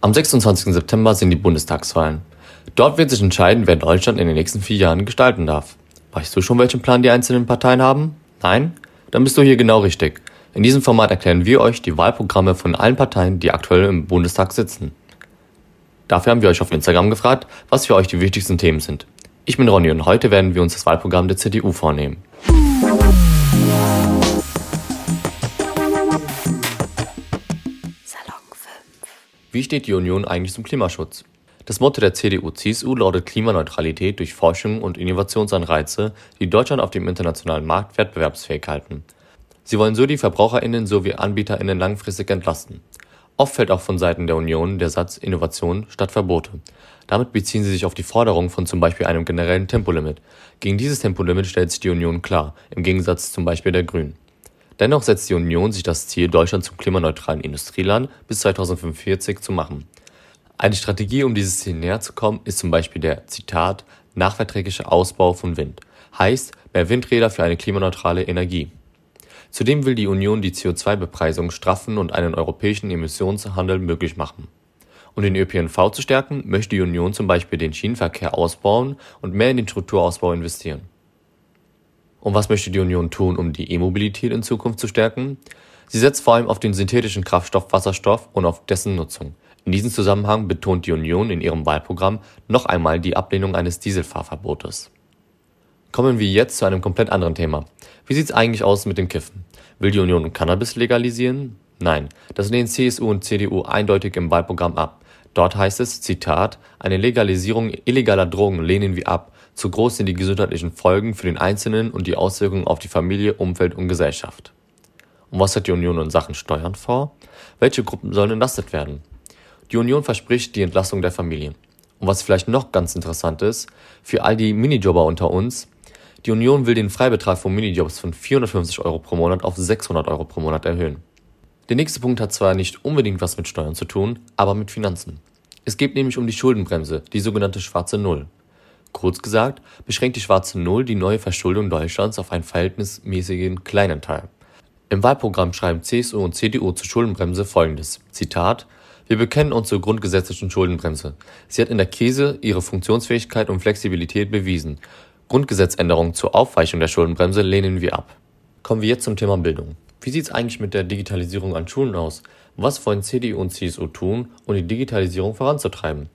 Am 26. September sind die Bundestagswahlen. Dort wird sich entscheiden, wer Deutschland in den nächsten vier Jahren gestalten darf. Weißt du schon, welchen Plan die einzelnen Parteien haben? Nein? Dann bist du hier genau richtig. In diesem Format erklären wir euch die Wahlprogramme von allen Parteien, die aktuell im Bundestag sitzen. Dafür haben wir euch auf Instagram gefragt, was für euch die wichtigsten Themen sind. Ich bin Ronny und heute werden wir uns das Wahlprogramm der CDU vornehmen. Wie steht die Union eigentlich zum Klimaschutz? Das Motto der CDU-CSU lautet Klimaneutralität durch Forschung und Innovationsanreize, die Deutschland auf dem internationalen Markt wettbewerbsfähig halten. Sie wollen so die VerbraucherInnen sowie AnbieterInnen langfristig entlasten. Oft fällt auch von Seiten der Union der Satz Innovation statt Verbote. Damit beziehen sie sich auf die Forderung von zum Beispiel einem generellen Tempolimit. Gegen dieses Tempolimit stellt sich die Union klar, im Gegensatz zum Beispiel der Grünen. Dennoch setzt die Union sich das Ziel, Deutschland zum klimaneutralen Industrieland bis 2045 zu machen. Eine Strategie, um dieses Ziel näher zu kommen, ist zum Beispiel der Zitat nachverträgliche Ausbau von Wind. Heißt, mehr Windräder für eine klimaneutrale Energie. Zudem will die Union die CO2-Bepreisung straffen und einen europäischen Emissionshandel möglich machen. Um den ÖPNV zu stärken, möchte die Union zum Beispiel den Schienenverkehr ausbauen und mehr in den Strukturausbau investieren. Und was möchte die Union tun, um die E-Mobilität in Zukunft zu stärken? Sie setzt vor allem auf den synthetischen Kraftstoff Wasserstoff und auf dessen Nutzung. In diesem Zusammenhang betont die Union in ihrem Wahlprogramm noch einmal die Ablehnung eines Dieselfahrverbotes. Kommen wir jetzt zu einem komplett anderen Thema. Wie sieht's eigentlich aus mit dem Kiffen? Will die Union Cannabis legalisieren? Nein, das lehnen CSU und CDU eindeutig im Wahlprogramm ab. Dort heißt es, Zitat, eine Legalisierung illegaler Drogen lehnen wir ab zu groß sind die gesundheitlichen Folgen für den Einzelnen und die Auswirkungen auf die Familie, Umfeld und Gesellschaft. Und was hat die Union in Sachen Steuern vor? Welche Gruppen sollen entlastet werden? Die Union verspricht die Entlastung der Familien. Und was vielleicht noch ganz interessant ist, für all die Minijobber unter uns, die Union will den Freibetrag von Minijobs von 450 Euro pro Monat auf 600 Euro pro Monat erhöhen. Der nächste Punkt hat zwar nicht unbedingt was mit Steuern zu tun, aber mit Finanzen. Es geht nämlich um die Schuldenbremse, die sogenannte schwarze Null. Kurz gesagt beschränkt die Schwarze Null die neue Verschuldung Deutschlands auf einen verhältnismäßigen kleinen Teil. Im Wahlprogramm schreiben CSU und CDU zur Schuldenbremse folgendes: Zitat wir bekennen uns zur grundgesetzlichen Schuldenbremse. Sie hat in der Krise ihre Funktionsfähigkeit und Flexibilität bewiesen. Grundgesetzänderungen zur Aufweichung der Schuldenbremse lehnen wir ab. Kommen wir jetzt zum Thema Bildung. Wie sieht es eigentlich mit der Digitalisierung an Schulen aus? Was wollen CDU und CSU tun, um die Digitalisierung voranzutreiben?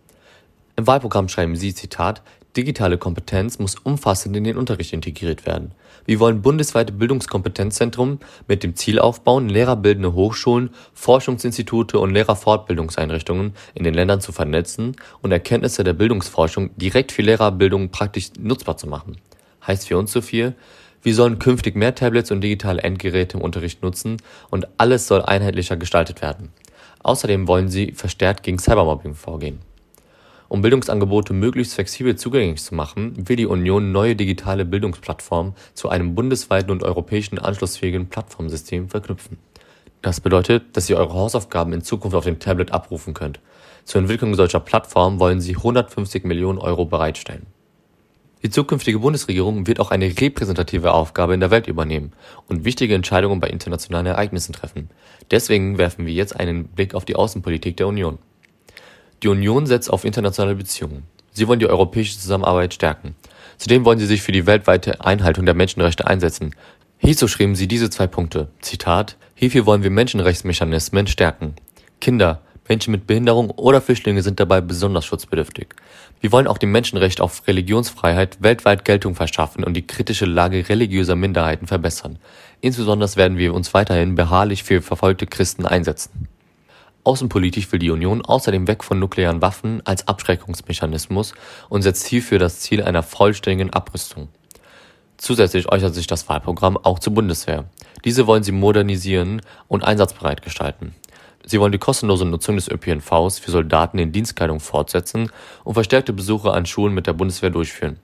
Im Wahlprogramm schreiben sie, Zitat, Digitale Kompetenz muss umfassend in den Unterricht integriert werden. Wir wollen bundesweite Bildungskompetenzzentrum mit dem Ziel aufbauen, lehrerbildende Hochschulen, Forschungsinstitute und Lehrerfortbildungseinrichtungen in den Ländern zu vernetzen und Erkenntnisse der Bildungsforschung direkt für Lehrerbildung praktisch nutzbar zu machen. Heißt für uns so viel, wir sollen künftig mehr Tablets und digitale Endgeräte im Unterricht nutzen und alles soll einheitlicher gestaltet werden. Außerdem wollen sie verstärkt gegen Cybermobbing vorgehen. Um Bildungsangebote möglichst flexibel zugänglich zu machen, will die Union neue digitale Bildungsplattformen zu einem bundesweiten und europäischen anschlussfähigen Plattformsystem verknüpfen. Das bedeutet, dass ihr eure Hausaufgaben in Zukunft auf dem Tablet abrufen könnt. Zur Entwicklung solcher Plattformen wollen sie 150 Millionen Euro bereitstellen. Die zukünftige Bundesregierung wird auch eine repräsentative Aufgabe in der Welt übernehmen und wichtige Entscheidungen bei internationalen Ereignissen treffen. Deswegen werfen wir jetzt einen Blick auf die Außenpolitik der Union. Die Union setzt auf internationale Beziehungen. Sie wollen die europäische Zusammenarbeit stärken. Zudem wollen sie sich für die weltweite Einhaltung der Menschenrechte einsetzen. Hierzu schrieben sie diese zwei Punkte. Zitat, hierfür wollen wir Menschenrechtsmechanismen stärken. Kinder, Menschen mit Behinderung oder Flüchtlinge sind dabei besonders schutzbedürftig. Wir wollen auch dem Menschenrecht auf Religionsfreiheit weltweit Geltung verschaffen und die kritische Lage religiöser Minderheiten verbessern. Insbesondere werden wir uns weiterhin beharrlich für verfolgte Christen einsetzen. Außenpolitisch will die Union außerdem weg von nuklearen Waffen als Abschreckungsmechanismus und setzt hierfür das Ziel einer vollständigen Abrüstung. Zusätzlich äußert sich das Wahlprogramm auch zur Bundeswehr. Diese wollen sie modernisieren und einsatzbereit gestalten. Sie wollen die kostenlose Nutzung des ÖPNVs für Soldaten in Dienstkleidung fortsetzen und verstärkte Besuche an Schulen mit der Bundeswehr durchführen.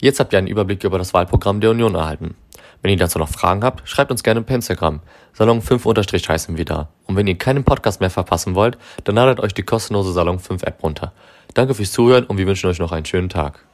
Jetzt habt ihr einen Überblick über das Wahlprogramm der Union erhalten. Wenn ihr dazu noch Fragen habt, schreibt uns gerne per Instagram. Salon 5 unterstrich heißen wir da. Und wenn ihr keinen Podcast mehr verpassen wollt, dann ladet euch die kostenlose Salon 5 App runter. Danke fürs Zuhören und wir wünschen euch noch einen schönen Tag.